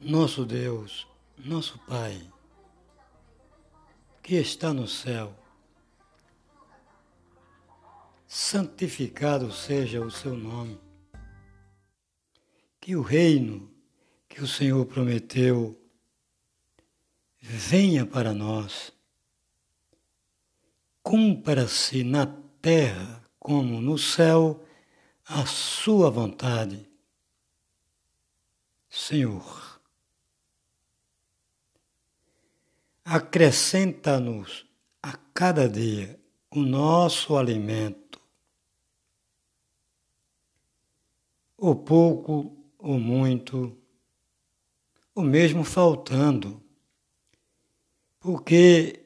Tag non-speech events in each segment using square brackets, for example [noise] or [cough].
Nosso Deus, nosso Pai, que está no céu, santificado seja o seu nome. Que o reino que o Senhor prometeu venha para nós. Cumpra-se na terra como no céu a sua vontade. Senhor, acrescenta-nos a cada dia o nosso alimento, o pouco ou muito, o mesmo faltando, porque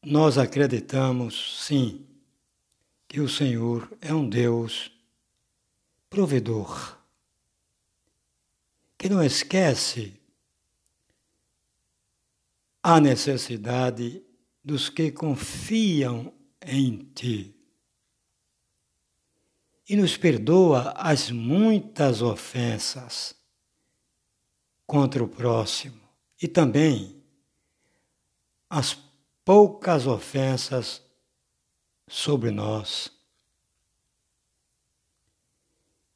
nós acreditamos, sim, que o Senhor é um Deus provedor, que não esquece a necessidade dos que confiam em Ti. E nos perdoa as muitas ofensas contra o próximo e também as poucas ofensas sobre nós.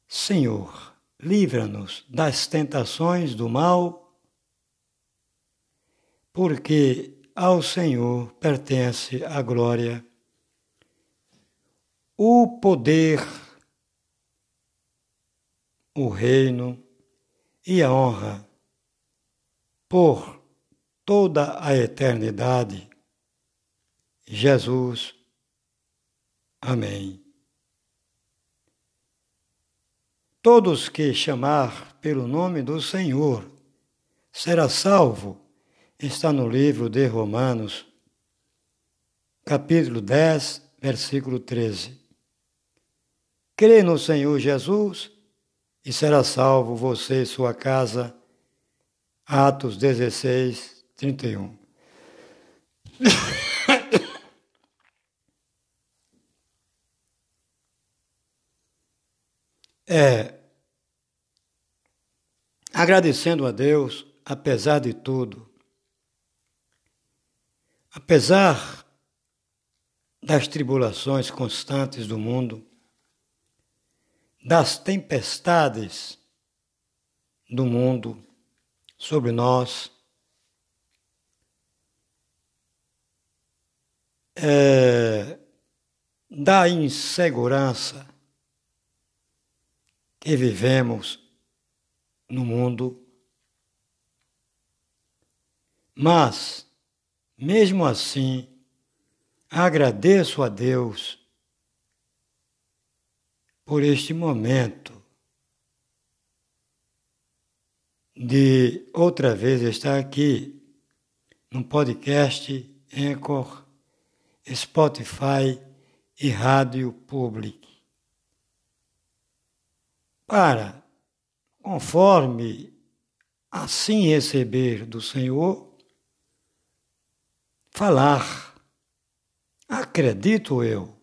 Senhor, livra-nos das tentações do mal porque ao Senhor pertence a glória, o poder, o reino e a honra por toda a eternidade. Jesus. Amém. Todos que chamar pelo nome do Senhor será salvo está no livro de Romanos, capítulo 10, versículo 13. Crê no Senhor Jesus e será salvo você e sua casa. Atos 16, 31. [coughs] É, agradecendo a Deus, apesar de tudo, Apesar das tribulações constantes do mundo, das tempestades do mundo sobre nós, é, da insegurança que vivemos no mundo, mas mesmo assim, agradeço a Deus por este momento de outra vez estar aqui no podcast Anchor, Spotify e Rádio Public. Para, conforme assim receber do Senhor, falar. Acredito eu.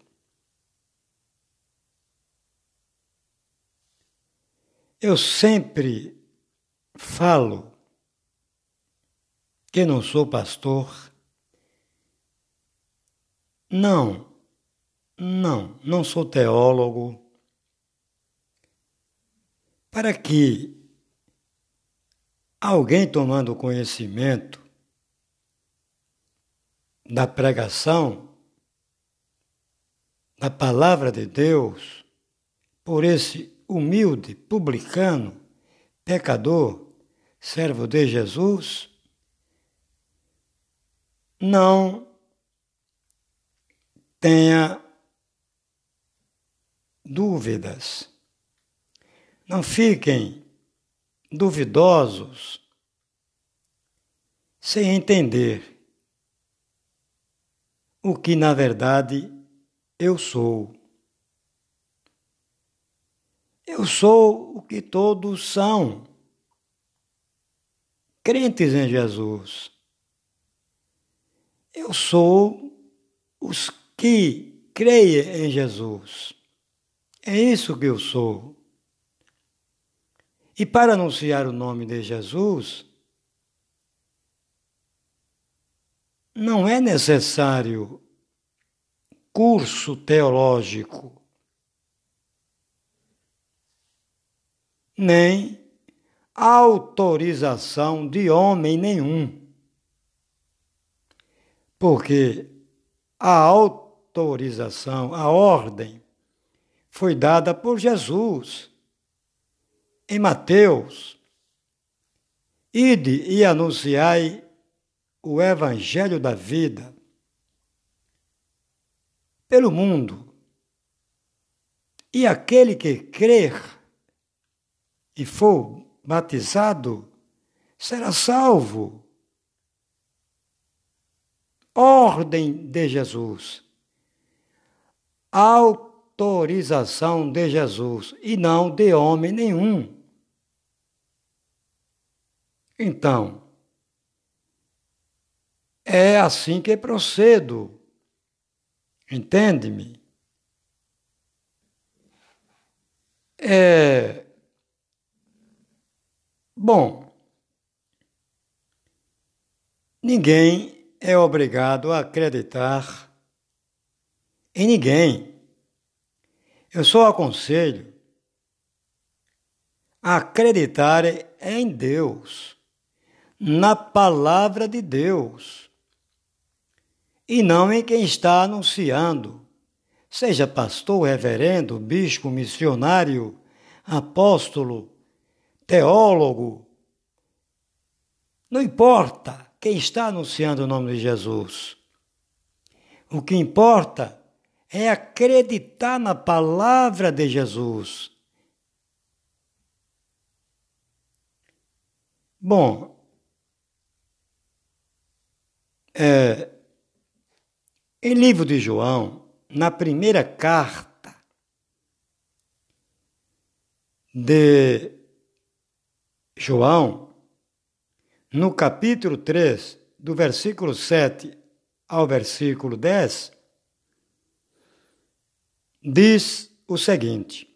Eu sempre falo que não sou pastor. Não, não, não sou teólogo. Para que alguém tomando conhecimento da pregação da palavra de Deus por esse humilde publicano, pecador, servo de Jesus, não tenha dúvidas. Não fiquem duvidosos sem entender o que na verdade eu sou. Eu sou o que todos são, crentes em Jesus. Eu sou os que creem em Jesus. É isso que eu sou. E para anunciar o nome de Jesus, não é necessário curso teológico, nem autorização de homem nenhum. Porque a autorização, a ordem, foi dada por Jesus em Mateus. Ide e anunciai o Evangelho da vida pelo mundo. E aquele que crer e for batizado será salvo. Ordem de Jesus. Autorização de Jesus e não de homem nenhum. Então, é assim que procedo. Entende-me? É. Bom, ninguém é obrigado a acreditar em ninguém. Eu só aconselho a acreditar em Deus, na palavra de Deus e não em quem está anunciando, seja pastor, reverendo, bispo, missionário, apóstolo, teólogo. Não importa quem está anunciando o nome de Jesus. O que importa é acreditar na palavra de Jesus. Bom, é, em livro de João, na primeira carta de João, no capítulo 3, do versículo 7 ao versículo 10, diz o seguinte: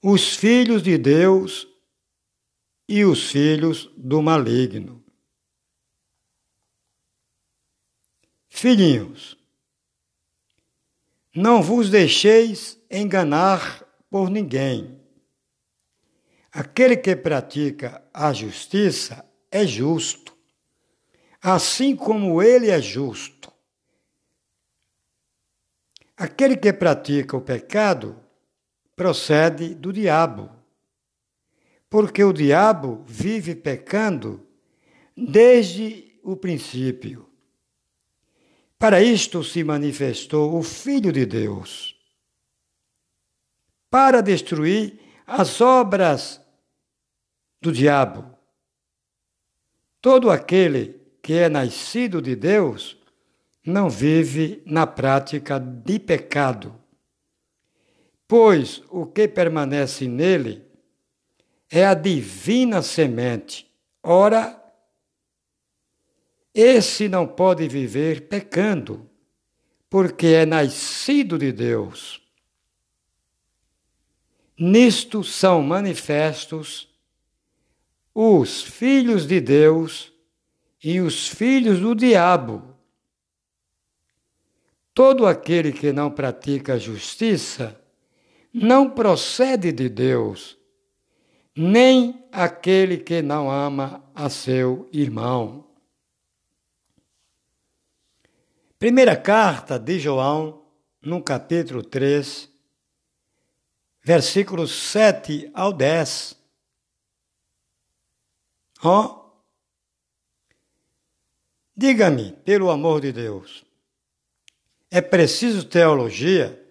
Os filhos de Deus e os filhos do maligno. Filhinhos, não vos deixeis enganar por ninguém. Aquele que pratica a justiça é justo, assim como ele é justo. Aquele que pratica o pecado procede do diabo, porque o diabo vive pecando desde o princípio. Para isto se manifestou o Filho de Deus, para destruir as obras do diabo. Todo aquele que é nascido de Deus não vive na prática de pecado, pois o que permanece nele é a divina semente. Ora, esse não pode viver pecando, porque é nascido de Deus. Nisto são manifestos os filhos de Deus e os filhos do diabo. Todo aquele que não pratica a justiça não procede de Deus, nem aquele que não ama a seu irmão. Primeira carta de João, no capítulo 3, versículos 7 ao 10. Ó, oh, diga-me, pelo amor de Deus, é preciso teologia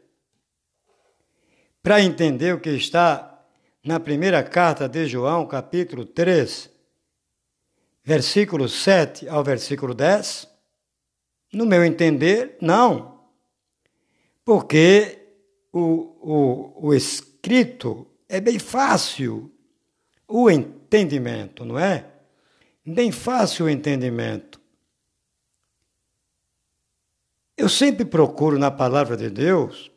para entender o que está na primeira carta de João, capítulo 3, versículo 7 ao versículo 10? No meu entender, não. Porque o, o, o escrito é bem fácil, o entendimento, não é? Bem fácil o entendimento. Eu sempre procuro na palavra de Deus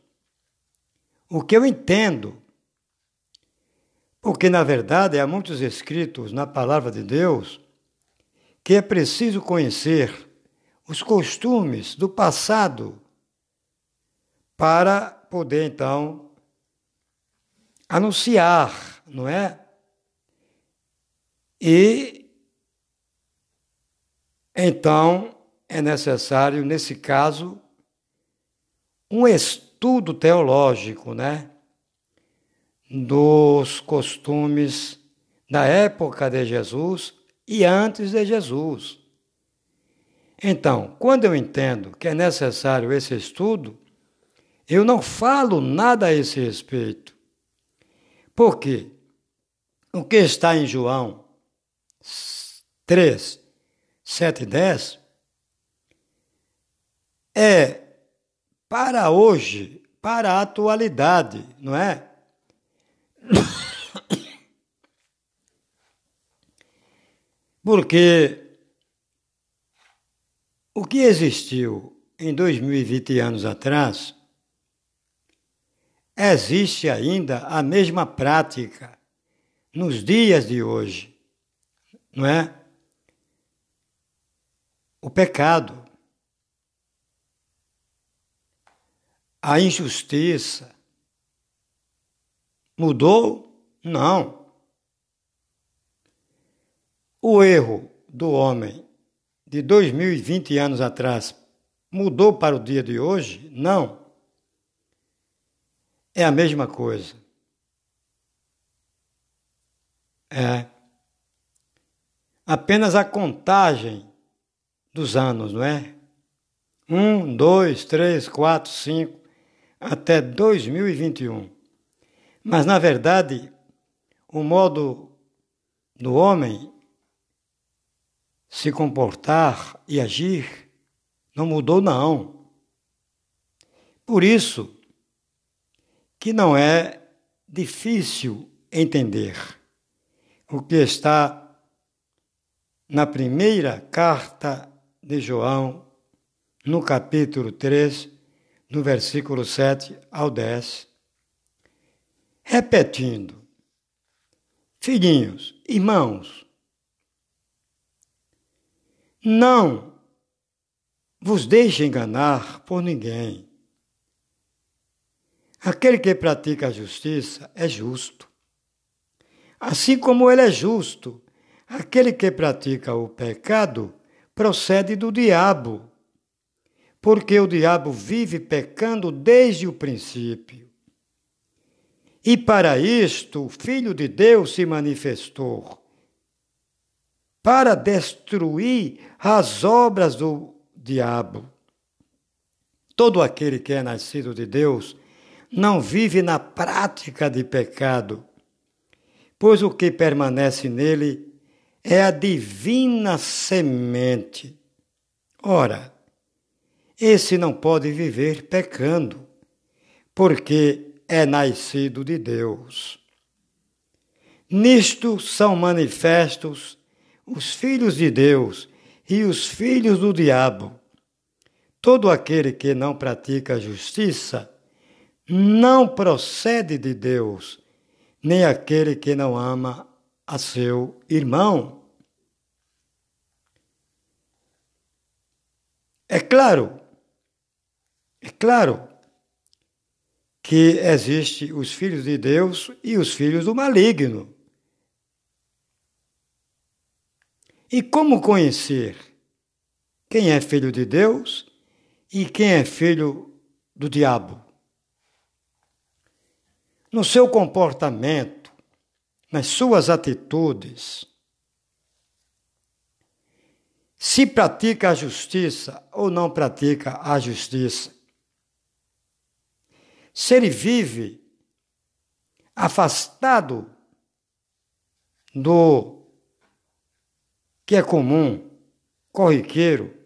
o que eu entendo Porque, na verdade, há muitos escritos na palavra de Deus que é preciso conhecer os costumes do passado para poder, então, anunciar, não é? E então é necessário, nesse caso, um estudo teológico, né? dos costumes da época de Jesus e antes de Jesus. Então, quando eu entendo que é necessário esse estudo, eu não falo nada a esse respeito. Por quê? O que está em João 3, 7 e 10 é para hoje, para a atualidade, não é? [coughs] Porque o que existiu em 2020 anos atrás, existe ainda a mesma prática nos dias de hoje, não é? O pecado, a injustiça, Mudou? Não. O erro do homem de 2020 anos atrás mudou para o dia de hoje? Não. É a mesma coisa. É. Apenas a contagem dos anos, não é? Um, dois, três, quatro, cinco, até 2021. Mas, na verdade, o modo do homem se comportar e agir não mudou, não. Por isso que não é difícil entender o que está na primeira carta de João, no capítulo 3, no versículo 7 ao 10 repetindo: Filhinhos, irmãos, não vos deixe enganar por ninguém. Aquele que pratica a justiça é justo. Assim como ele é justo, aquele que pratica o pecado procede do diabo, porque o diabo vive pecando desde o princípio. E para isto o Filho de Deus se manifestou para destruir as obras do diabo. Todo aquele que é nascido de Deus não vive na prática de pecado, pois o que permanece nele é a divina semente. Ora, esse não pode viver pecando, porque é nascido de Deus. Nisto são manifestos os filhos de Deus e os filhos do diabo. Todo aquele que não pratica a justiça não procede de Deus, nem aquele que não ama a seu irmão. É claro, é claro que existe os filhos de Deus e os filhos do maligno. E como conhecer quem é filho de Deus e quem é filho do diabo? No seu comportamento, nas suas atitudes, se pratica a justiça ou não pratica a justiça. Se ele vive afastado do que é comum, corriqueiro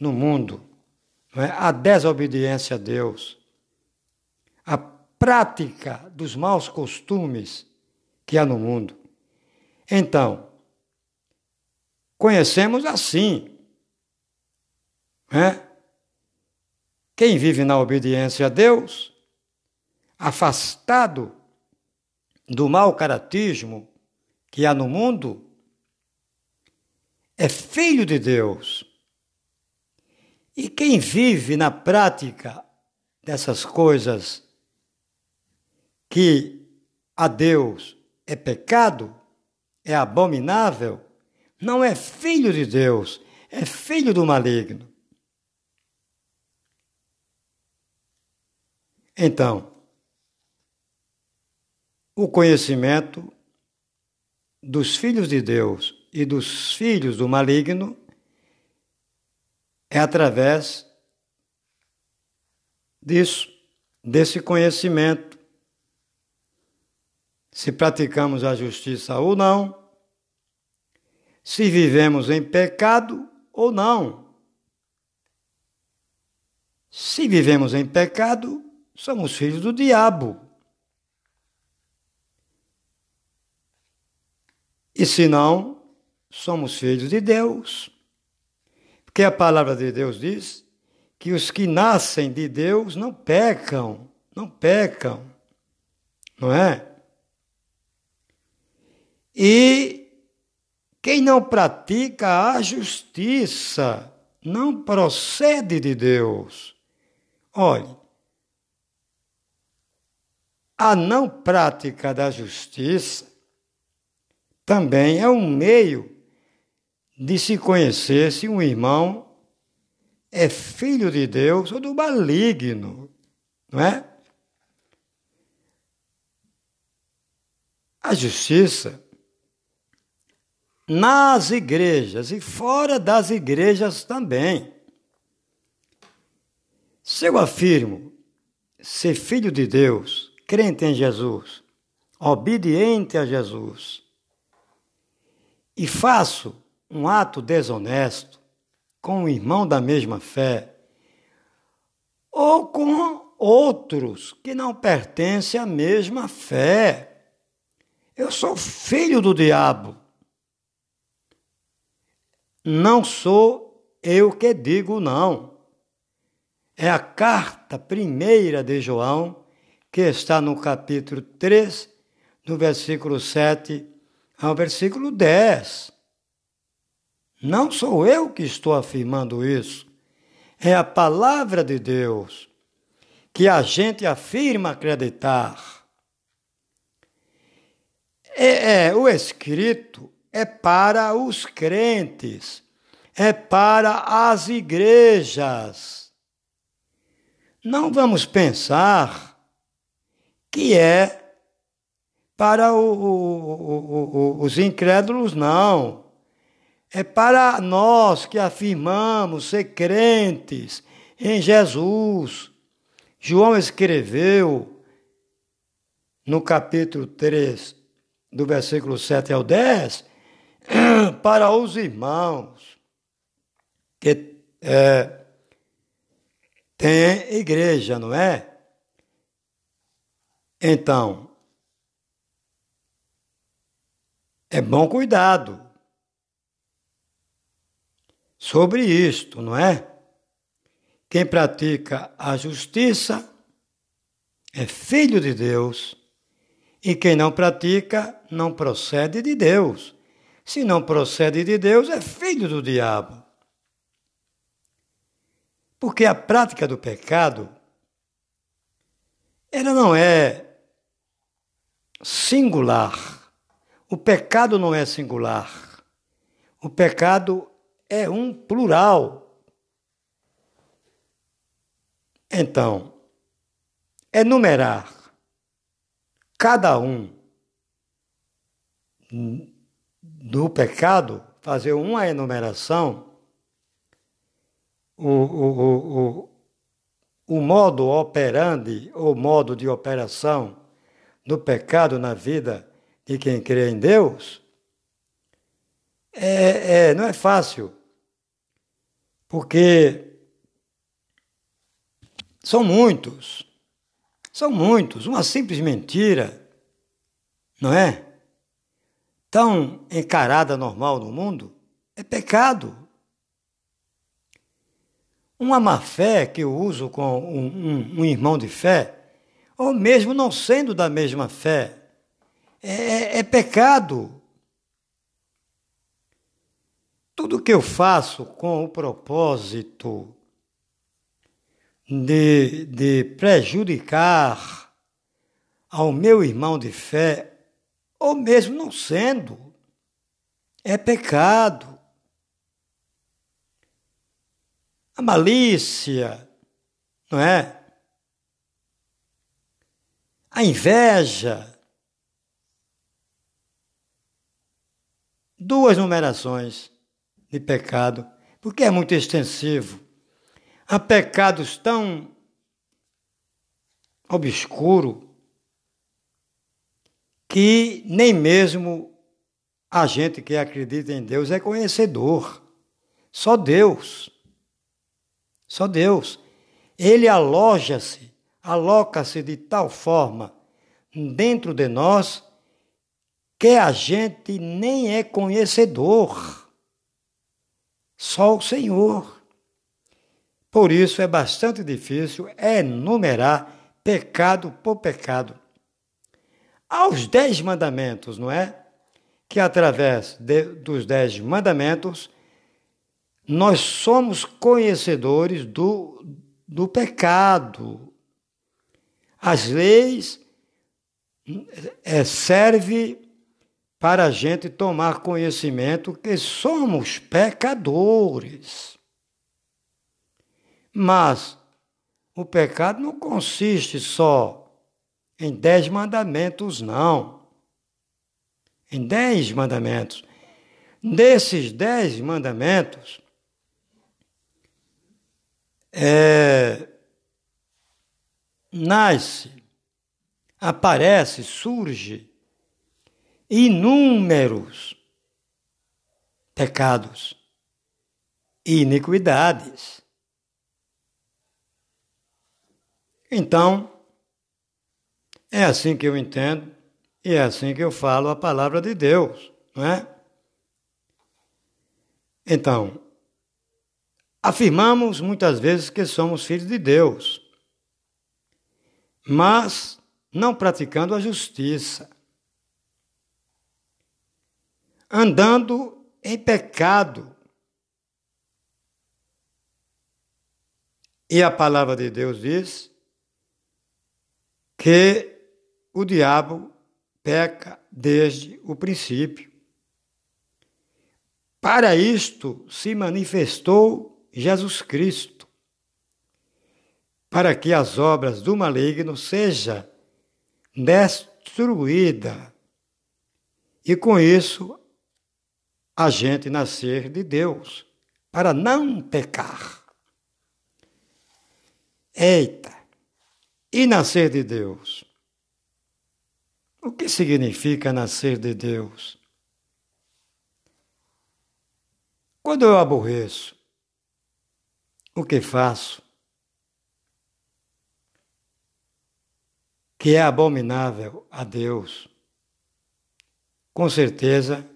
no mundo, é? a desobediência a Deus, a prática dos maus costumes que há no mundo. Então, conhecemos assim. É? Quem vive na obediência a Deus afastado do mau caratismo que há no mundo é filho de Deus. E quem vive na prática dessas coisas que a Deus é pecado, é abominável, não é filho de Deus, é filho do maligno. Então, o conhecimento dos filhos de Deus e dos filhos do maligno é através disso, desse conhecimento. Se praticamos a justiça ou não, se vivemos em pecado ou não. Se vivemos em pecado, somos filhos do diabo. E se não, somos filhos de Deus. Porque a palavra de Deus diz que os que nascem de Deus não pecam, não pecam, não é? E quem não pratica a justiça não procede de Deus. Olhe, a não prática da justiça também é um meio de se conhecer se um irmão é filho de Deus ou do maligno, não é? A justiça nas igrejas e fora das igrejas também. Se eu afirmo ser filho de Deus, crente em Jesus, obediente a Jesus, e faço um ato desonesto com um irmão da mesma fé, ou com outros que não pertencem à mesma fé. Eu sou filho do diabo. Não sou eu que digo não. É a carta primeira de João, que está no capítulo 3, no versículo 7 ao versículo 10. Não sou eu que estou afirmando isso. É a palavra de Deus que a gente afirma acreditar. É, é, o escrito é para os crentes, é para as igrejas. Não vamos pensar que é para o, o, o, os incrédulos, não é para nós que afirmamos ser crentes em Jesus. João escreveu no capítulo 3, do versículo 7 ao 10, [clears throat] para os irmãos que é, tem igreja, não é? Então, é bom cuidado sobre isto, não é? Quem pratica a justiça é filho de Deus, e quem não pratica não procede de Deus. Se não procede de Deus, é filho do diabo. Porque a prática do pecado, ela não é singular. O pecado não é singular. O pecado é um plural. Então, enumerar cada um do pecado, fazer uma enumeração, o, o, o, o, modo operandi, ou modo de operação do pecado na vida de quem crê em Deus, é, é, não é fácil, porque são muitos, são muitos. Uma simples mentira, não é? Tão encarada normal no mundo, é pecado. Uma má fé que eu uso com um, um, um irmão de fé, ou mesmo não sendo da mesma fé, é, é pecado. Tudo que eu faço com o propósito de, de prejudicar ao meu irmão de fé, ou mesmo não sendo, é pecado. A malícia, não é? A inveja. Duas numerações de pecado, porque é muito extensivo. Há pecados tão obscuros que nem mesmo a gente que acredita em Deus é conhecedor. Só Deus. Só Deus. Ele aloja-se, aloca-se de tal forma dentro de nós que a gente nem é conhecedor. Só o Senhor. Por isso é bastante difícil enumerar pecado por pecado. Aos dez mandamentos, não é? Que através de, dos dez mandamentos nós somos conhecedores do, do pecado. As leis é, servem para a gente tomar conhecimento que somos pecadores. Mas o pecado não consiste só em dez mandamentos, não. Em dez mandamentos. Desses dez mandamentos, é, nasce, aparece, surge inúmeros pecados e iniquidades. Então, é assim que eu entendo e é assim que eu falo a palavra de Deus, não é? Então, afirmamos muitas vezes que somos filhos de Deus, mas não praticando a justiça, andando em pecado. E a palavra de Deus diz que o diabo peca desde o princípio. Para isto se manifestou Jesus Cristo, para que as obras do maligno seja destruída e com isso a gente nascer de Deus, para não pecar. Eita! E nascer de Deus? O que significa nascer de Deus? Quando eu aborreço, o que faço? Que é abominável a Deus. Com certeza,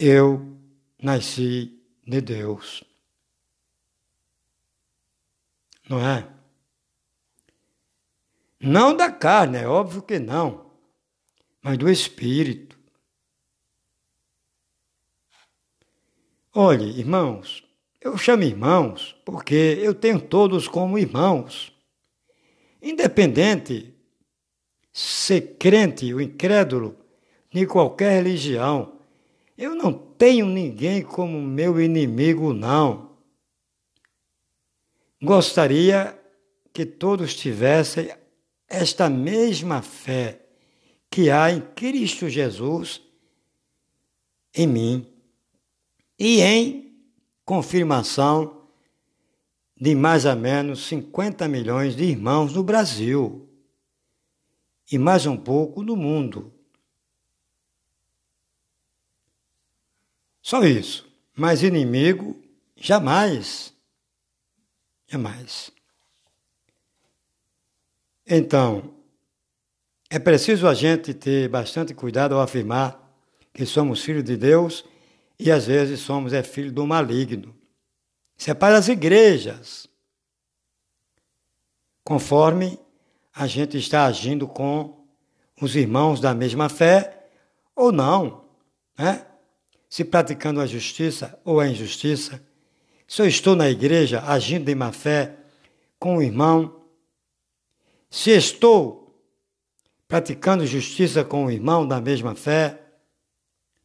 eu nasci de Deus. Não é? Não da carne, é óbvio que não, mas do espírito. Olhe, irmãos, eu chamo irmãos porque eu tenho todos como irmãos. Independente ser crente ou incrédulo de qualquer religião, eu não tenho ninguém como meu inimigo, não. Gostaria que todos tivessem esta mesma fé que há em Cristo Jesus em mim e em confirmação de mais ou menos 50 milhões de irmãos no Brasil e mais um pouco no mundo. Só isso. Mas inimigo, jamais. Jamais. Então, é preciso a gente ter bastante cuidado ao afirmar que somos filhos de Deus e às vezes somos é filho do maligno. Isso é para as igrejas. Conforme a gente está agindo com os irmãos da mesma fé ou não, né? Se praticando a justiça ou a injustiça, se eu estou na igreja agindo de má fé com o irmão, se estou praticando justiça com o irmão da mesma fé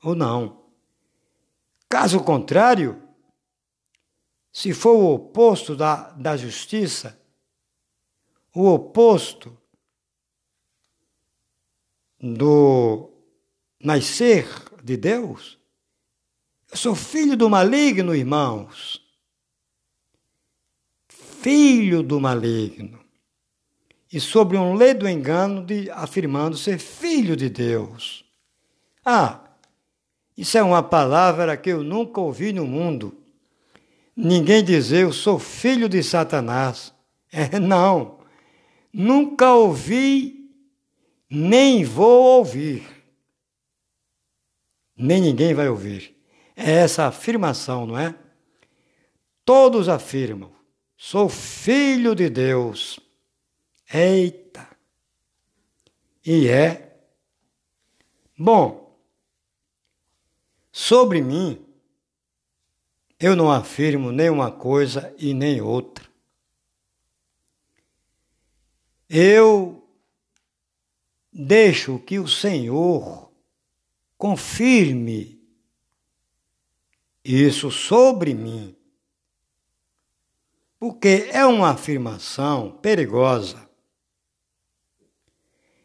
ou não. Caso contrário, se for o oposto da, da justiça, o oposto do nascer de Deus, eu sou filho do maligno, irmãos. Filho do maligno. E sobre um ledo engano de afirmando ser filho de Deus. Ah, isso é uma palavra que eu nunca ouvi no mundo. Ninguém dizer eu sou filho de Satanás. É, não. Nunca ouvi, nem vou ouvir. Nem ninguém vai ouvir. É essa afirmação, não é? Todos afirmam: sou filho de Deus. Eita! E é. Bom, sobre mim, eu não afirmo nem uma coisa e nem outra. Eu deixo que o Senhor confirme isso sobre mim, porque é uma afirmação perigosa.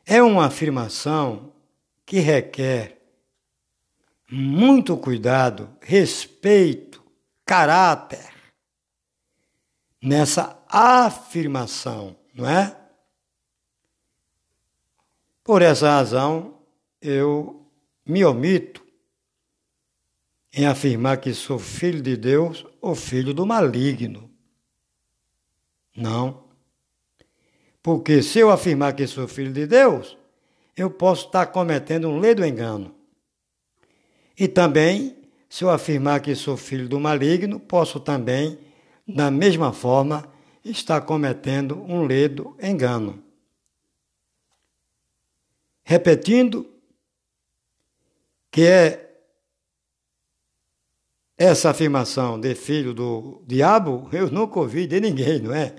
É uma afirmação que requer muito cuidado, respeito, caráter nessa afirmação, não é? Por essa razão, eu me omito em afirmar que sou filho de Deus ou filho do maligno. Não. Porque se eu afirmar que sou filho de Deus, eu posso estar cometendo um ledo engano. E também, se eu afirmar que sou filho do maligno, posso também, da mesma forma, estar cometendo um ledo engano. Repetindo, que é essa afirmação de filho do diabo, eu nunca ouvi de ninguém, não é?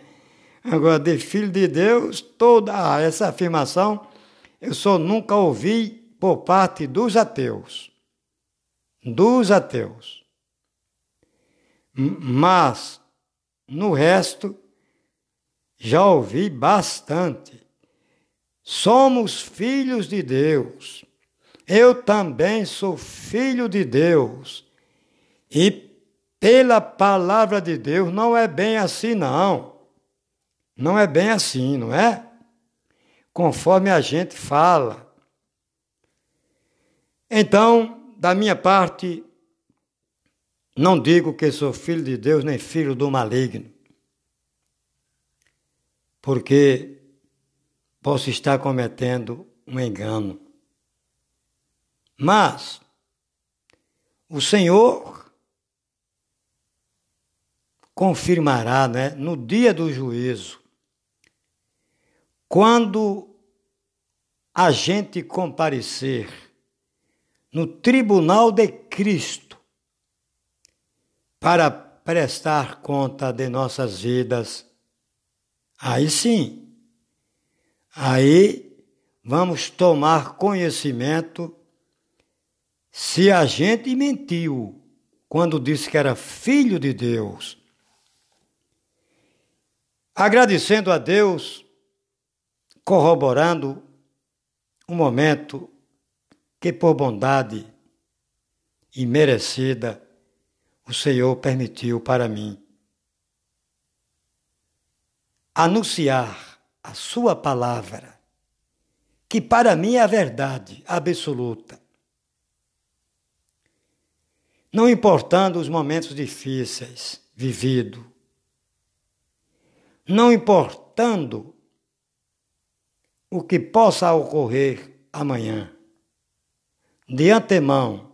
Agora, de filho de Deus, toda essa afirmação eu só nunca ouvi por parte dos ateus. Dos ateus. Mas, no resto, já ouvi bastante. Somos filhos de Deus. Eu também sou filho de Deus. E pela palavra de Deus não é bem assim, não. Não é bem assim, não é? Conforme a gente fala. Então, da minha parte, não digo que sou filho de Deus nem filho do maligno. Porque posso estar cometendo um engano. Mas o Senhor confirmará, né, no dia do juízo, quando a gente comparecer no tribunal de Cristo para prestar conta de nossas vidas, aí sim Aí vamos tomar conhecimento se a gente mentiu quando disse que era filho de Deus. Agradecendo a Deus, corroborando um momento que por bondade e merecida o Senhor permitiu para mim anunciar a Sua palavra, que para mim é a verdade absoluta. Não importando os momentos difíceis vividos, não importando o que possa ocorrer amanhã, de antemão,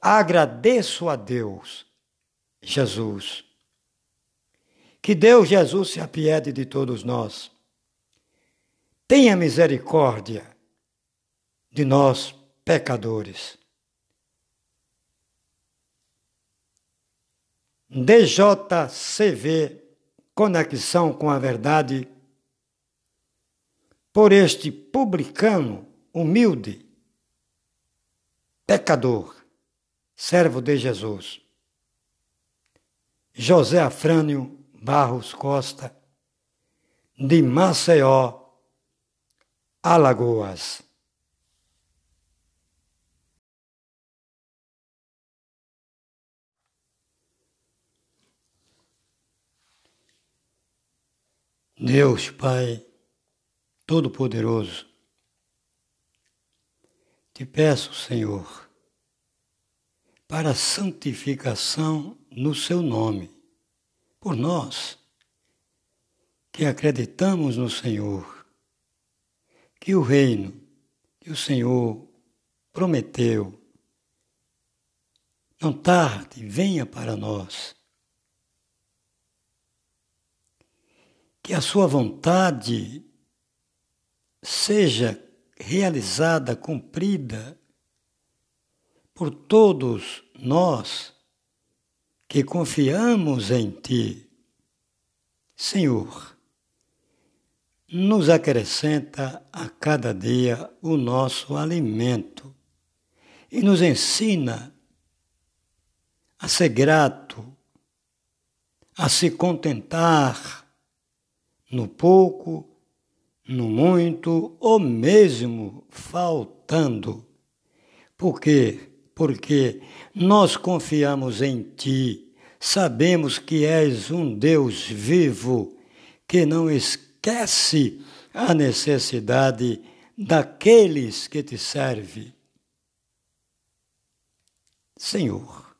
agradeço a Deus, Jesus que Deus Jesus se apiede de todos nós. tenha misericórdia de nós, pecadores. DJCV Conexão com a Verdade, por este publicano humilde, pecador, servo de Jesus. José Afrânio Barros Costa, de Maceió, Alagoas. Deus Pai Todo-Poderoso, te peço, Senhor, para santificação no Seu nome, por nós que acreditamos no Senhor, que o reino que o Senhor prometeu, não tarde, venha para nós que a sua vontade seja realizada, cumprida por todos nós que confiamos em Ti. Senhor, nos acrescenta a cada dia o nosso alimento e nos ensina a ser grato, a se contentar no pouco, no muito ou mesmo faltando. Por quê? Porque nós confiamos em Ti, sabemos que és um Deus vivo que não esquece a necessidade daqueles que te servem. Senhor,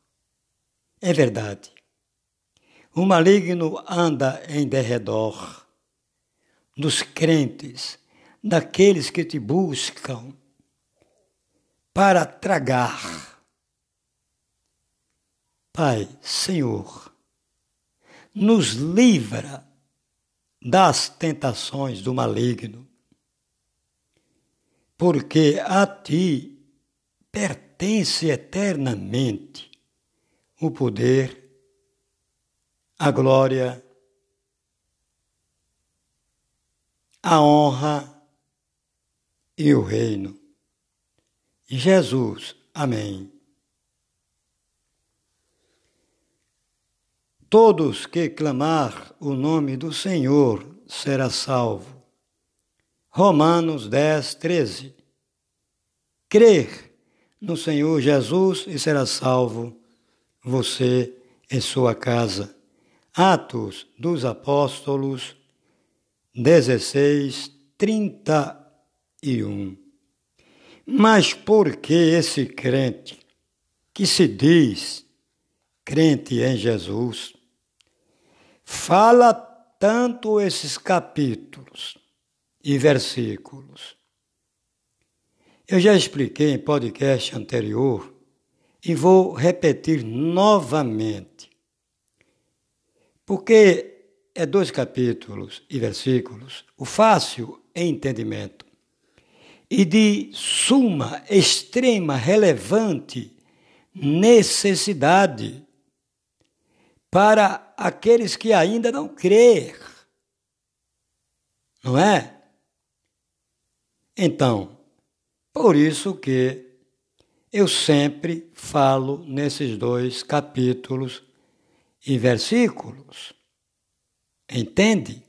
é verdade. O maligno anda em derredor dos crentes, daqueles que te buscam para tragar. Pai, Senhor, nos livra das tentações do maligno, porque a ti pertence eternamente o poder, a glória a honra e o reino. Jesus, amém. Todos que clamar o nome do Senhor será salvo. Romanos 10, 13. Crer no Senhor Jesus e será salvo você e sua casa. Atos dos Apóstolos 16, 31. Mas por que esse crente que se diz crente em Jesus fala tanto esses capítulos e versículos? Eu já expliquei em podcast anterior e vou repetir novamente. Porque é dois capítulos e versículos, o fácil entendimento, e de suma, extrema, relevante necessidade para aqueles que ainda não creem. Não é? Então, por isso que eu sempre falo nesses dois capítulos e versículos. Entende?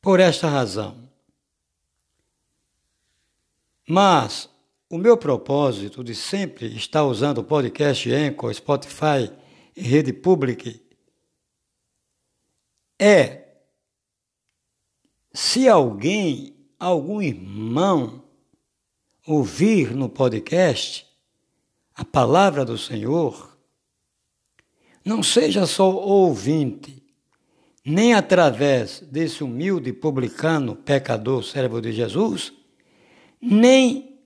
Por esta razão. Mas o meu propósito de sempre estar usando o podcast Anchor, Spotify e rede pública é se alguém, algum irmão, ouvir no podcast a palavra do Senhor, não seja só ouvinte, nem através desse humilde publicano, pecador, servo de Jesus, nem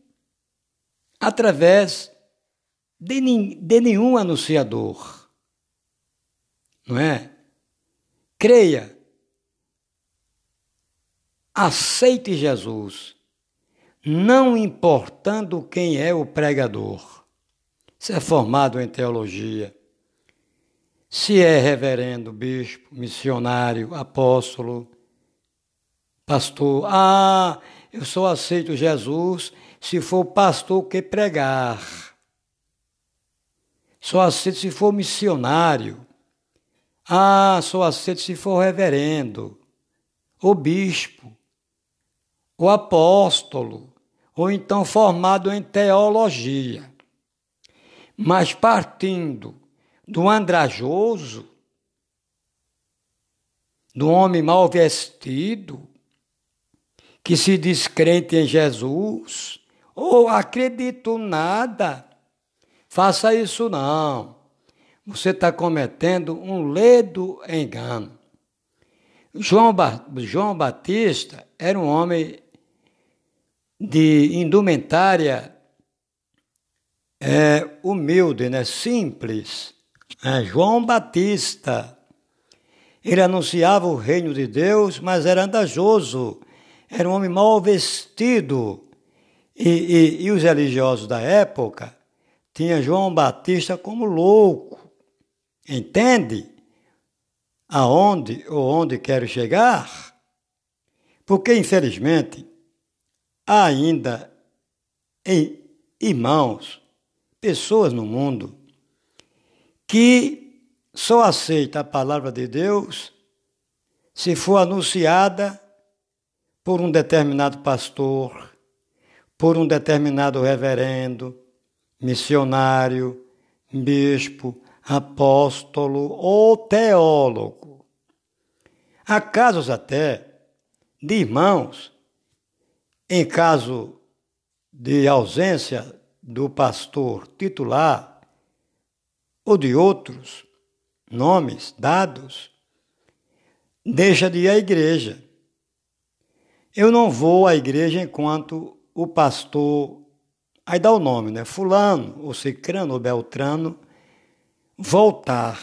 através de, de nenhum anunciador. Não é? Creia aceite Jesus, não importando quem é o pregador. Se é formado em teologia, se é reverendo, bispo, missionário, apóstolo, pastor. Ah, eu só aceito Jesus se for pastor que pregar. Só aceito se for missionário. Ah, só aceito se for reverendo, ou bispo, ou apóstolo, ou então formado em teologia. Mas partindo do andrajoso, do homem mal vestido, que se diz crente em Jesus, ou acredito nada, faça isso não. Você está cometendo um ledo engano. João, ba João Batista era um homem de indumentária é, humilde, né? simples. João Batista. Ele anunciava o reino de Deus, mas era andajoso era um homem mal vestido. E, e, e os religiosos da época tinham João Batista como louco. Entende? Aonde ou onde quero chegar? Porque, infelizmente, há ainda em irmãos, pessoas no mundo, que só aceita a palavra de Deus se for anunciada por um determinado pastor, por um determinado reverendo, missionário, bispo, apóstolo ou teólogo. Há casos até de irmãos, em caso de ausência do pastor titular ou de outros nomes dados, deixa de ir à igreja eu não vou à igreja enquanto o pastor, aí dá o nome, né? Fulano, ou Cicrano, ou Beltrano, voltar.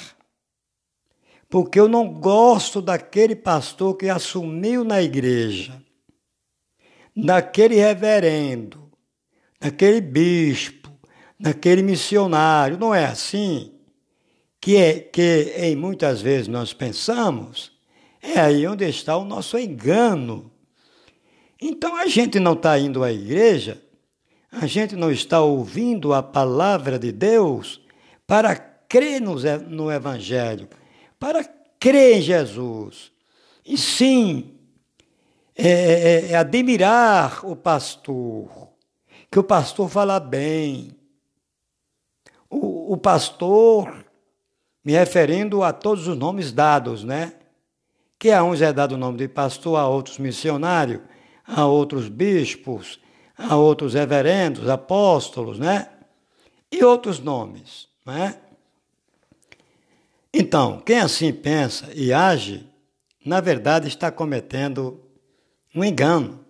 Porque eu não gosto daquele pastor que assumiu na igreja, daquele reverendo, daquele bispo, daquele missionário. Não é assim? Que, é, que em muitas vezes nós pensamos, é aí onde está o nosso engano então a gente não está indo à igreja, a gente não está ouvindo a palavra de Deus para crer no Evangelho, para crer em Jesus. E sim, é, é, é admirar o pastor, que o pastor fala bem. O, o pastor, me referindo a todos os nomes dados, né? Que a uns é dado o nome de pastor, a outros missionário a outros bispos, a outros reverendos, apóstolos, né? E outros nomes, né? Então, quem assim pensa e age, na verdade está cometendo um engano,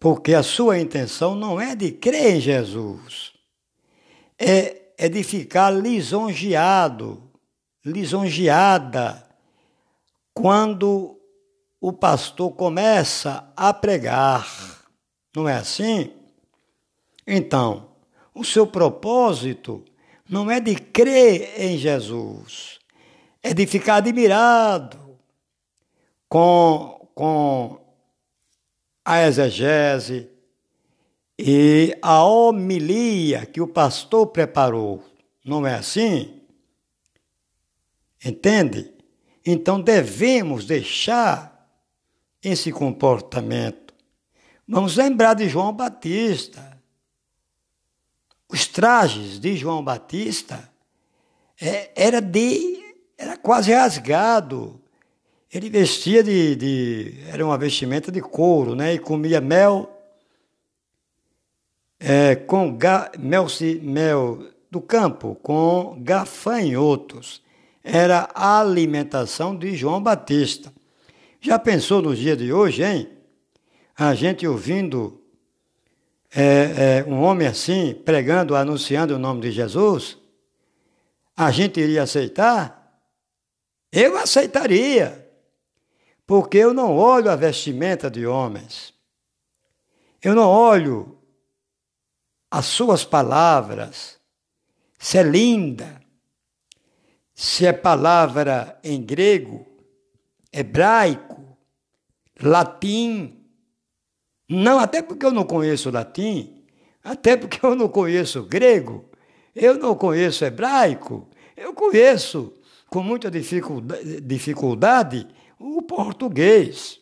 porque a sua intenção não é de crer em Jesus, é, é de ficar lisonjeado, lisonjeada, quando o pastor começa a pregar. Não é assim? Então, o seu propósito não é de crer em Jesus, é de ficar admirado com, com a exegese e a homilia que o pastor preparou. Não é assim? Entende? Então devemos deixar esse comportamento. Vamos lembrar de João Batista. Os trajes de João Batista é, era de era quase rasgado. Ele vestia de, de era uma vestimenta de couro, né? E comia mel é, com ga, mel, mel do campo com gafanhotos. Era a alimentação de João Batista. Já pensou nos dias de hoje, hein? A gente ouvindo é, é, um homem assim, pregando, anunciando o nome de Jesus? A gente iria aceitar? Eu aceitaria. Porque eu não olho a vestimenta de homens. Eu não olho as suas palavras, se é linda, se é palavra em grego, hebraico, latim. Não, até porque eu não conheço latim, até porque eu não conheço grego, eu não conheço hebraico, eu conheço com muita dificuldade o português.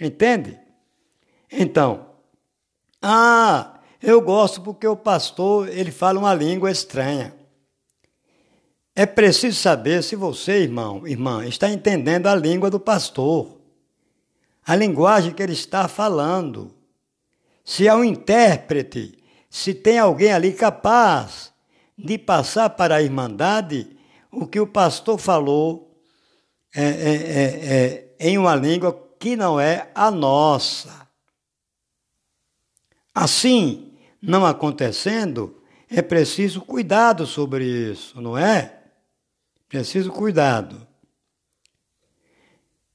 Entende? Então, ah, eu gosto porque o pastor ele fala uma língua estranha. É preciso saber se você, irmão, irmã, está entendendo a língua do pastor, a linguagem que ele está falando. Se é um intérprete, se tem alguém ali capaz de passar para a irmandade o que o pastor falou é, é, é, é em uma língua que não é a nossa. Assim, não acontecendo, é preciso cuidado sobre isso, não é? Preciso cuidado.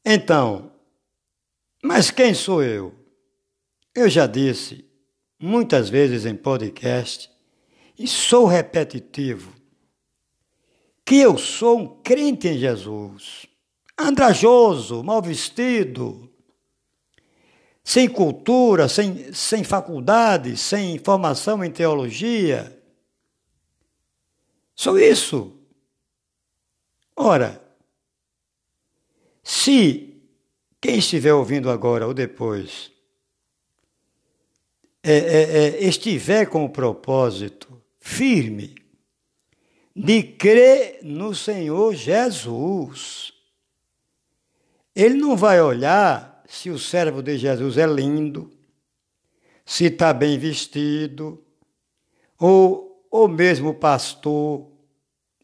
Então, mas quem sou eu? Eu já disse muitas vezes em podcast, e sou repetitivo, que eu sou um crente em Jesus, andrajoso, mal vestido, sem cultura, sem, sem faculdade, sem formação em teologia. Sou isso. Ora, se quem estiver ouvindo agora ou depois é, é, é, estiver com o propósito firme de crer no Senhor Jesus, ele não vai olhar se o servo de Jesus é lindo, se está bem vestido, ou, ou mesmo o pastor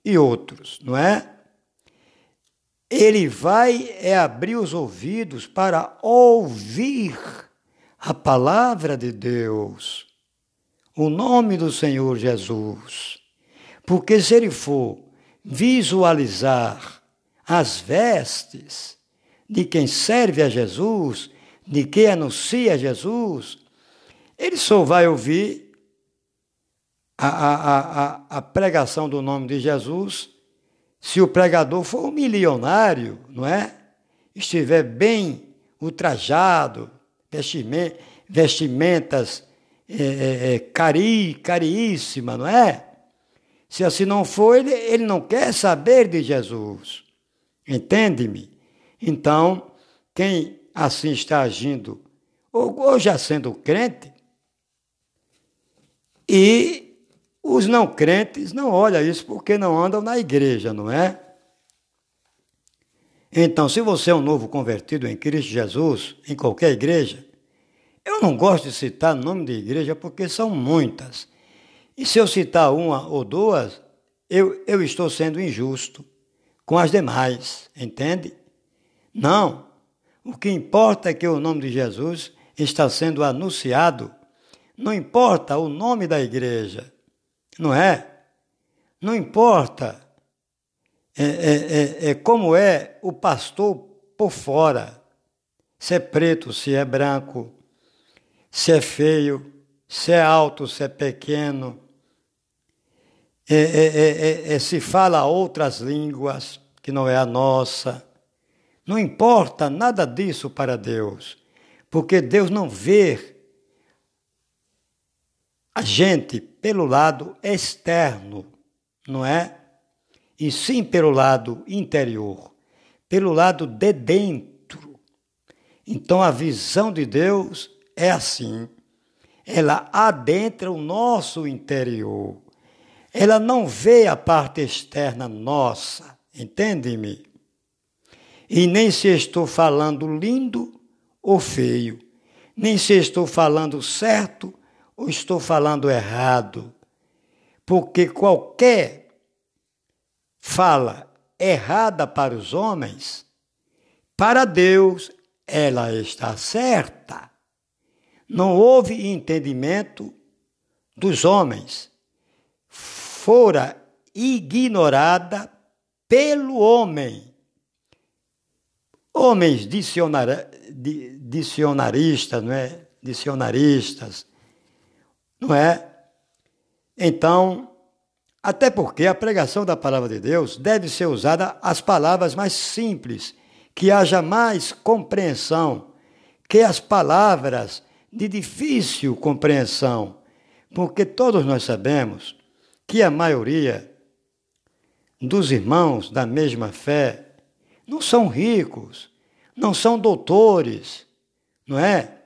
e outros, não é? ele vai é abrir os ouvidos para ouvir a palavra de Deus, o nome do Senhor Jesus. Porque se ele for visualizar as vestes de quem serve a Jesus, de quem anuncia Jesus, ele só vai ouvir a, a, a, a pregação do nome de Jesus se o pregador for um milionário, não é? Estiver bem ultrajado, vestimentas é, é, é, cari, caríssima, não é? Se assim não for, ele, ele não quer saber de Jesus. Entende-me? Então, quem assim está agindo, ou, ou já sendo crente, e os não crentes não olham isso porque não andam na igreja, não é? Então, se você é um novo convertido em Cristo Jesus, em qualquer igreja, eu não gosto de citar nome de igreja porque são muitas. E se eu citar uma ou duas, eu, eu estou sendo injusto com as demais, entende? Não. O que importa é que o nome de Jesus está sendo anunciado. Não importa o nome da igreja não é? Não importa é, é, é, é como é o pastor por fora, se é preto, se é branco, se é feio, se é alto, se é pequeno, é, é, é, se fala outras línguas que não é a nossa. Não importa nada disso para Deus, porque Deus não vê a gente pelo lado externo, não é? E sim pelo lado interior, pelo lado de dentro. Então a visão de Deus é assim. Ela adentra o nosso interior. Ela não vê a parte externa nossa, entende-me? E nem se estou falando lindo ou feio, nem se estou falando certo ou estou falando errado? Porque qualquer fala errada para os homens, para Deus ela está certa. Não houve entendimento dos homens. Fora ignorada pelo homem. Homens dicionar, dicionaristas, não é? Dicionaristas, não é? Então, até porque a pregação da palavra de Deus deve ser usada as palavras mais simples, que haja mais compreensão, que as palavras de difícil compreensão, porque todos nós sabemos que a maioria dos irmãos da mesma fé não são ricos, não são doutores, não é?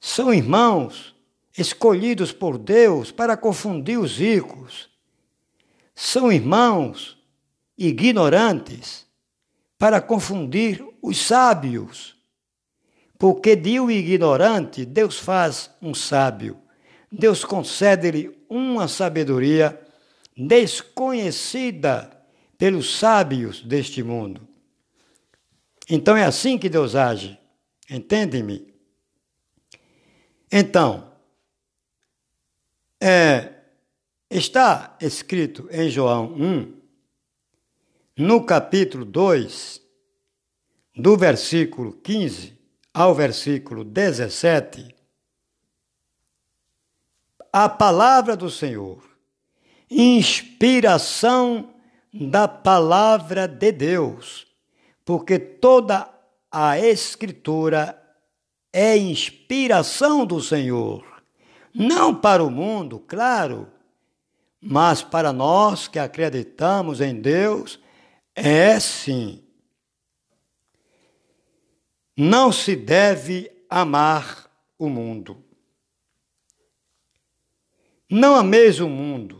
São irmãos escolhidos por Deus para confundir os ricos. São irmãos ignorantes para confundir os sábios. Porque de um ignorante, Deus faz um sábio. Deus concede-lhe uma sabedoria desconhecida pelos sábios deste mundo. Então é assim que Deus age. Entende-me? Então, é, está escrito em João 1, no capítulo 2, do versículo 15 ao versículo 17, a palavra do Senhor, inspiração da palavra de Deus, porque toda a Escritura é inspiração do Senhor, não para o mundo, claro, mas para nós que acreditamos em Deus, é sim não se deve amar o mundo. Não ameis o mundo,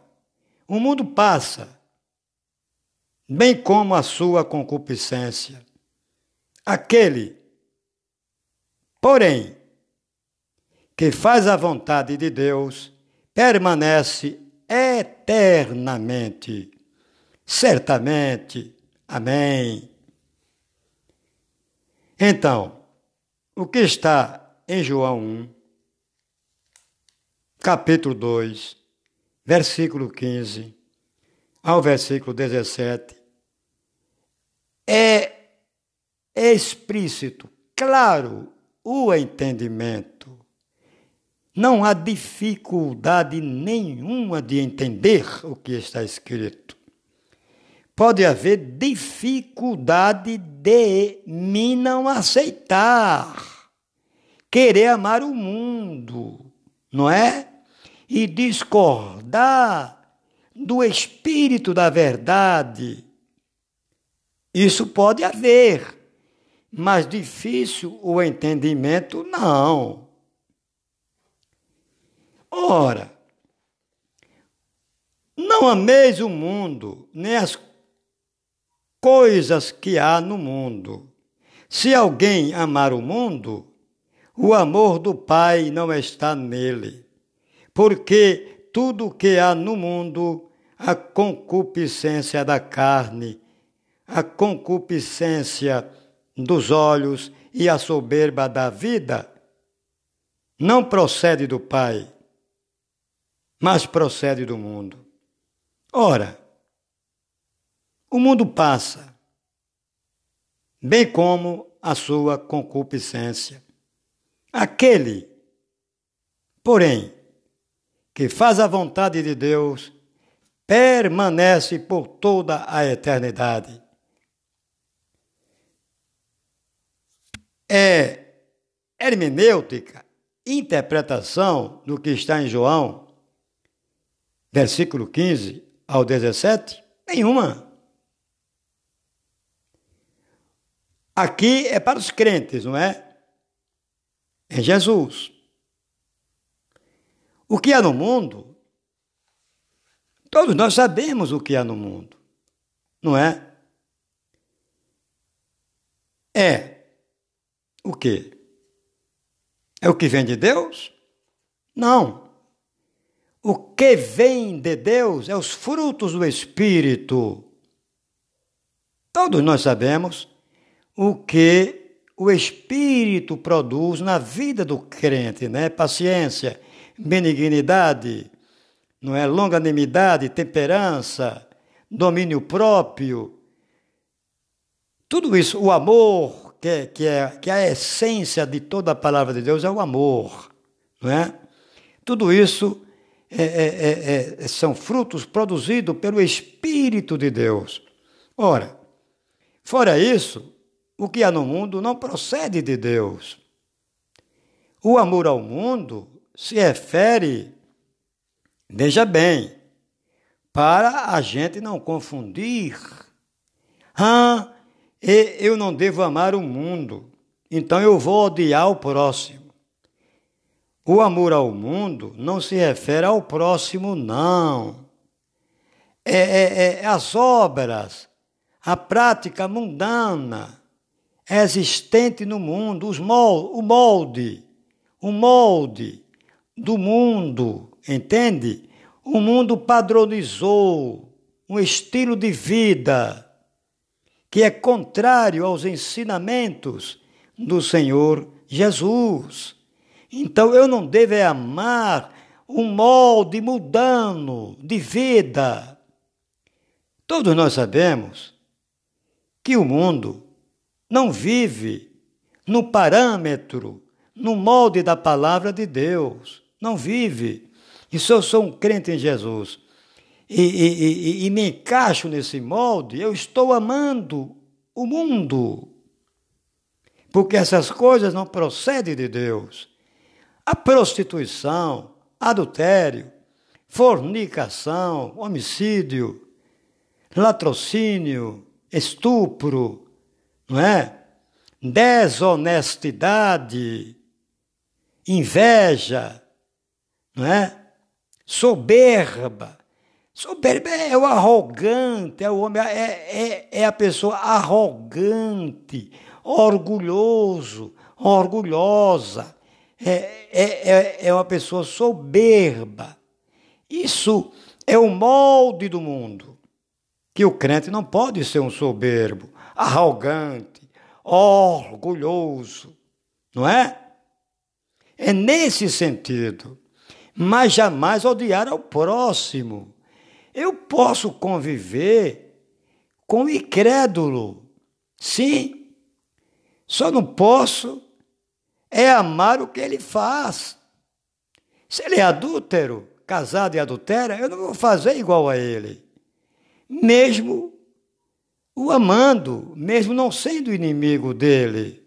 o mundo passa, bem como a sua concupiscência. Aquele, porém, que faz a vontade de Deus, permanece eternamente. Certamente. Amém. Então, o que está em João 1, capítulo 2, versículo 15 ao versículo 17, é explícito, claro, o entendimento. Não há dificuldade nenhuma de entender o que está escrito pode haver dificuldade de me não aceitar, querer amar o mundo, não é? E discordar do espírito da verdade. Isso pode haver, mas difícil o entendimento, não. Ora, não ameis o mundo, nem as coisas que há no mundo. Se alguém amar o mundo, o amor do Pai não está nele. Porque tudo o que há no mundo, a concupiscência da carne, a concupiscência dos olhos e a soberba da vida, não procede do Pai, mas procede do mundo. Ora, o mundo passa, bem como a sua concupiscência. Aquele, porém, que faz a vontade de Deus, permanece por toda a eternidade. É hermenêutica, interpretação do que está em João, versículo 15 ao 17? Nenhuma. Aqui é para os crentes, não é? É Jesus. O que há no mundo, todos nós sabemos o que há no mundo, não é? é o quê? É o que vem de Deus? Não. O que vem de Deus é os frutos do Espírito. Todos nós sabemos o que o Espírito produz na vida do crente, né? Paciência, benignidade, não é longanimidade, temperança, domínio próprio. Tudo isso, o amor, que é, que, é, que é a essência de toda a palavra de Deus, é o amor, não é? Tudo isso é, é, é, é são frutos produzidos pelo Espírito de Deus. Ora, fora isso, o que há no mundo não procede de Deus. O amor ao mundo se refere, veja bem, para a gente não confundir. Ah, eu não devo amar o mundo, então eu vou odiar o próximo. O amor ao mundo não se refere ao próximo, não. É, é, é as obras, a prática mundana existente no mundo, os molde, o molde, o molde do mundo, entende? O mundo padronizou um estilo de vida que é contrário aos ensinamentos do Senhor Jesus. Então eu não devo amar um molde mudando de vida. Todos nós sabemos que o mundo não vive no parâmetro, no molde da palavra de Deus. Não vive. E se eu sou um crente em Jesus e, e, e, e me encaixo nesse molde, eu estou amando o mundo. Porque essas coisas não procedem de Deus. A prostituição, adultério, fornicação, homicídio, latrocínio, estupro, não é? Desonestidade, inveja, não é? Soberba. Soberba é o arrogante, é o homem, é, é, é a pessoa arrogante, orgulhoso, orgulhosa. É, é, é, é uma pessoa soberba. Isso é o molde do mundo. Que o crente não pode ser um soberbo arrogante, orgulhoso, não é? É nesse sentido. Mas jamais odiar ao próximo. Eu posso conviver com o incrédulo, sim, só não posso é amar o que ele faz. Se ele é adúltero, casado e adultera, eu não vou fazer igual a ele. Mesmo o amando, mesmo não sendo inimigo dele.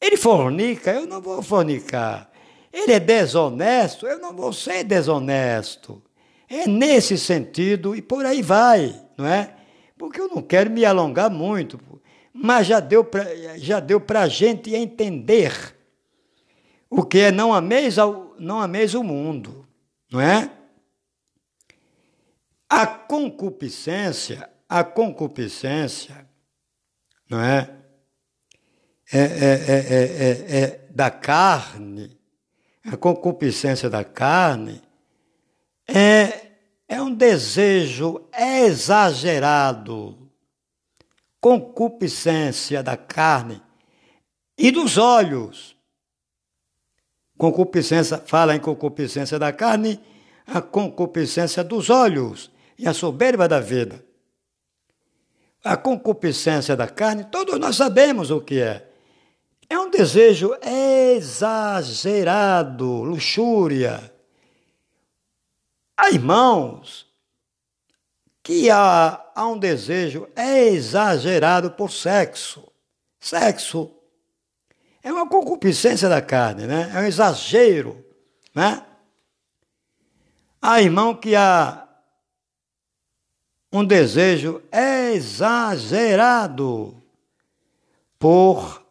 Ele fornica, eu não vou fornicar. Ele é desonesto, eu não vou ser desonesto. É nesse sentido e por aí vai, não é? Porque eu não quero me alongar muito, mas já deu para já deu para a gente entender o que é não ameis, ao, não ameis o mundo, não é? A concupiscência a concupiscência, não é? É, é, é, é, da carne, a concupiscência da carne é, é um desejo exagerado, concupiscência da carne e dos olhos. Concupiscência, fala em concupiscência da carne, a concupiscência dos olhos e a soberba da vida a concupiscência da carne, todos nós sabemos o que é. É um desejo exagerado, luxúria. Há irmãos que há, há um desejo exagerado por sexo. Sexo é uma concupiscência da carne, né? É um exagero, né? Há irmão que há um desejo exagerado por.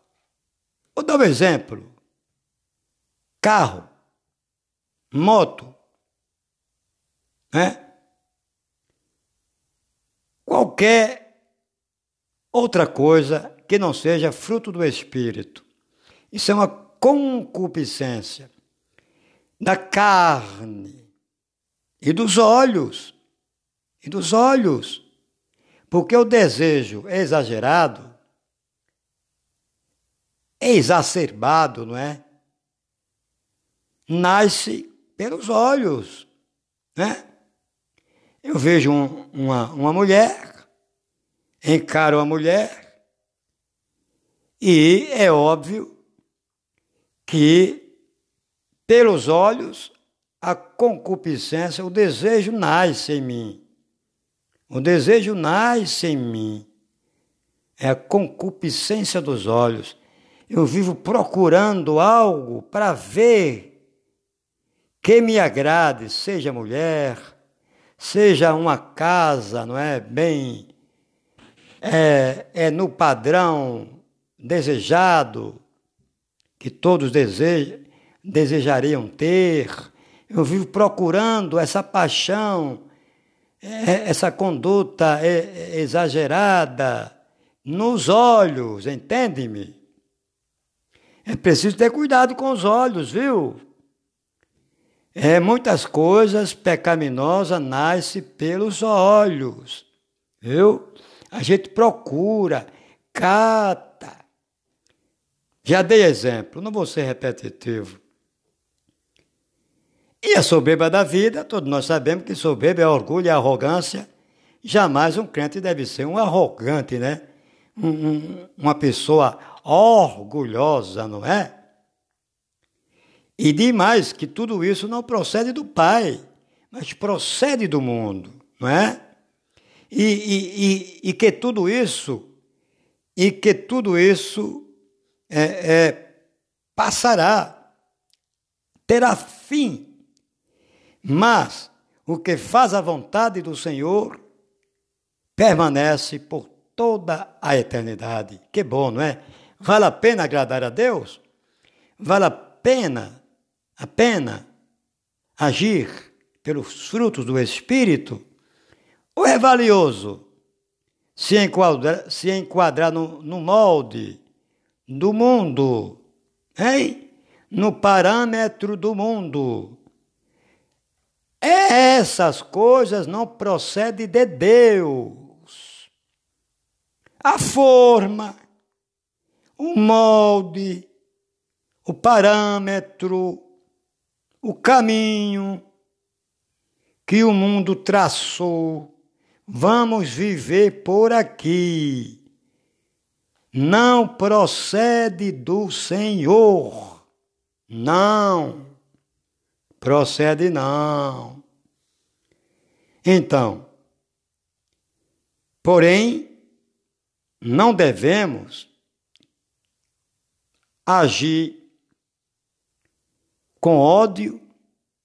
Vou dar um exemplo: carro, moto, né? Qualquer outra coisa que não seja fruto do Espírito. Isso é uma concupiscência da carne e dos olhos. E dos olhos. Porque o desejo é exagerado, exacerbado, não é? Nasce pelos olhos, né? Eu vejo um, uma, uma mulher, encaro a mulher, e é óbvio que, pelos olhos, a concupiscência, o desejo nasce em mim. O desejo nasce em mim. É a concupiscência dos olhos. Eu vivo procurando algo para ver que me agrade, seja mulher, seja uma casa, não é? Bem, é, é no padrão desejado, que todos desejariam ter. Eu vivo procurando essa paixão, é, essa conduta exagerada nos olhos, entende-me? É preciso ter cuidado com os olhos, viu? É, muitas coisas pecaminosas nascem pelos olhos, viu? A gente procura, cata. Já dei exemplo, não vou ser repetitivo. E a soberba da vida, todos nós sabemos que soberba é orgulho e arrogância. Jamais um crente deve ser um arrogante, né? Um, um, uma pessoa orgulhosa, não é? E demais que tudo isso não procede do Pai, mas procede do mundo, não é? E, e, e, e que tudo isso, e que tudo isso é, é, passará, terá fim. Mas o que faz a vontade do Senhor permanece por toda a eternidade. Que bom, não é? Vale a pena agradar a Deus? Vale a pena a pena agir pelos frutos do Espírito, ou é valioso se enquadrar, se enquadrar no, no molde do mundo, hein? no parâmetro do mundo. Essas coisas não procedem de Deus. A forma, o molde, o parâmetro, o caminho que o mundo traçou. Vamos viver por aqui. Não procede do Senhor. Não. Procede não. Então, porém, não devemos agir com ódio,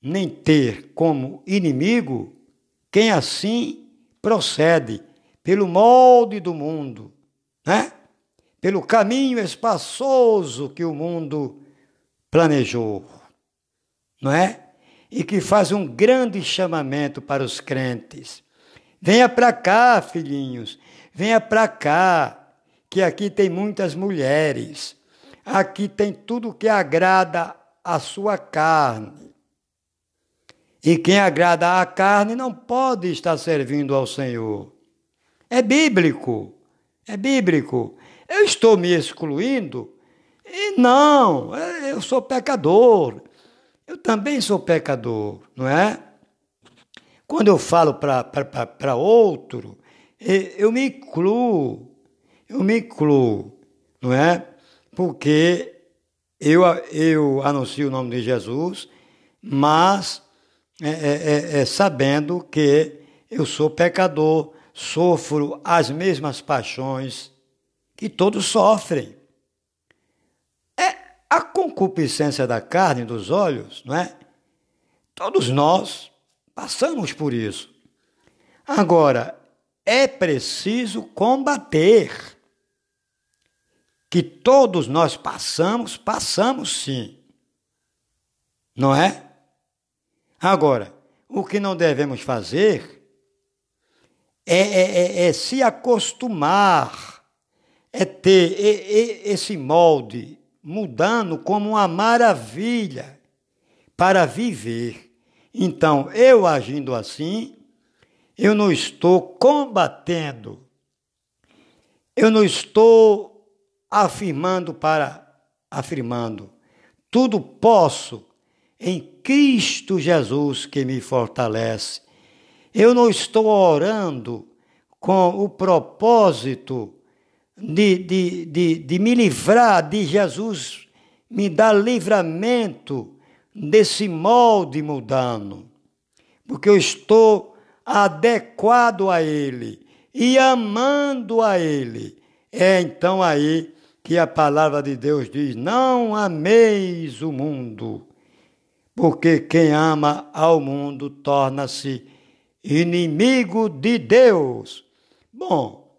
nem ter como inimigo quem assim procede pelo molde do mundo, né? pelo caminho espaçoso que o mundo planejou, não é? E que faz um grande chamamento para os crentes. Venha para cá, filhinhos, venha para cá, que aqui tem muitas mulheres, aqui tem tudo que agrada a sua carne. E quem agrada à carne não pode estar servindo ao Senhor. É bíblico. É bíblico. Eu estou me excluindo? E não, eu sou pecador. Eu também sou pecador, não é? Quando eu falo para outro, eu me incluo, eu me incluo, não é? Porque eu, eu anuncio o nome de Jesus, mas é, é, é, é, sabendo que eu sou pecador, sofro as mesmas paixões que todos sofrem. É a concupiscência da carne, dos olhos, não é? Todos nós passamos por isso. Agora, é preciso combater que todos nós passamos, passamos sim. Não é? Agora, o que não devemos fazer é, é, é, é se acostumar é ter esse molde mudando como uma maravilha para viver. Então, eu agindo assim, eu não estou combatendo, eu não estou afirmando para afirmando. Tudo posso em Cristo Jesus que me fortalece. Eu não estou orando com o propósito de, de, de, de me livrar de Jesus, me dar livramento desse molde mudando, porque eu estou adequado a Ele e amando a Ele. É então aí que a palavra de Deus diz: Não ameis o mundo, porque quem ama ao mundo torna-se inimigo de Deus. Bom,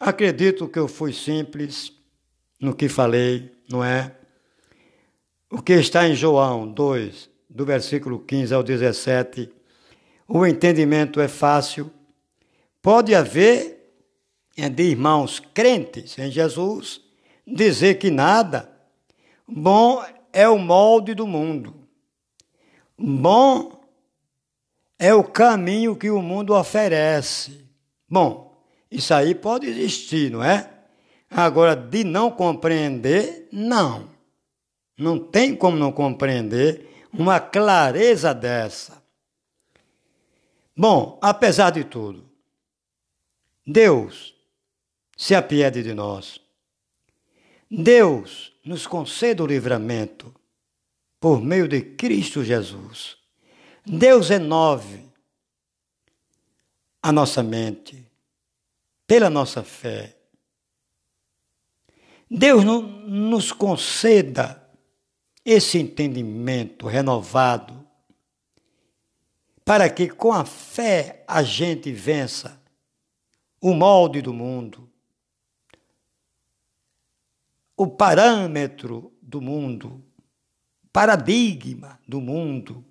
acredito que eu fui simples no que falei, não é? O que está em João 2, do versículo 15 ao 17, o entendimento é fácil. Pode haver é, de irmãos crentes em Jesus dizer que nada bom é o molde do mundo. Bom é o caminho que o mundo oferece. Bom, isso aí pode existir, não é? Agora, de não compreender, não. Não tem como não compreender uma clareza dessa. Bom, apesar de tudo, Deus se apiede de nós. Deus nos conceda o livramento por meio de Cristo Jesus. Deus renove a nossa mente pela nossa fé. Deus nos conceda esse entendimento renovado para que com a fé a gente vença o molde do mundo, o parâmetro do mundo, paradigma do mundo,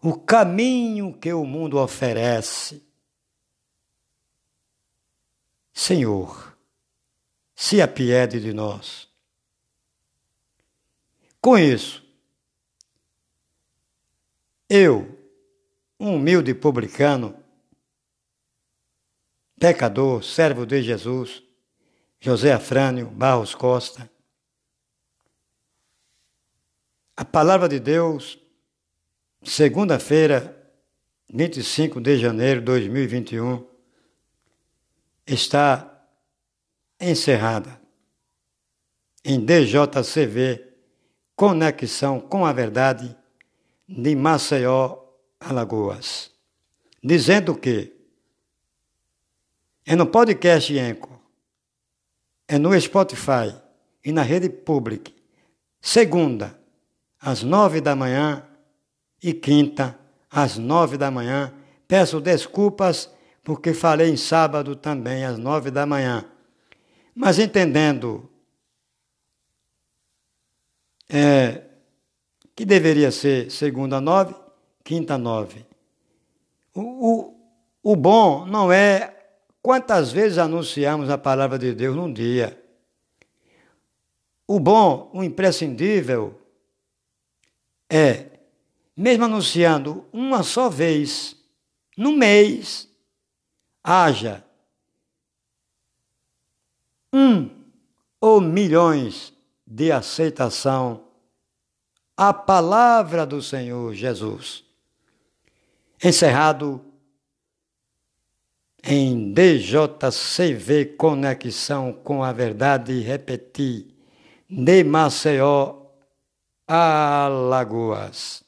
o caminho que o mundo oferece. Senhor, se apiede de nós. Com isso, eu, um humilde publicano, pecador, servo de Jesus, José Afrânio Barros Costa, a palavra de Deus Segunda-feira, 25 de janeiro de 2021, está encerrada. Em DJCV Conexão com a Verdade de Maceió, Alagoas, dizendo que é no podcast Enco, é no Spotify e na rede pública, segunda, às nove da manhã, e quinta, às nove da manhã. Peço desculpas porque falei em sábado também, às nove da manhã. Mas entendendo é, que deveria ser segunda nove, quinta nove. O, o, o bom não é quantas vezes anunciamos a palavra de Deus num dia. O bom, o imprescindível, é mesmo anunciando uma só vez no mês, haja um ou milhões de aceitação à palavra do Senhor Jesus. Encerrado em DJCV Conexão com a Verdade, repetir, de Maceió Alagoas.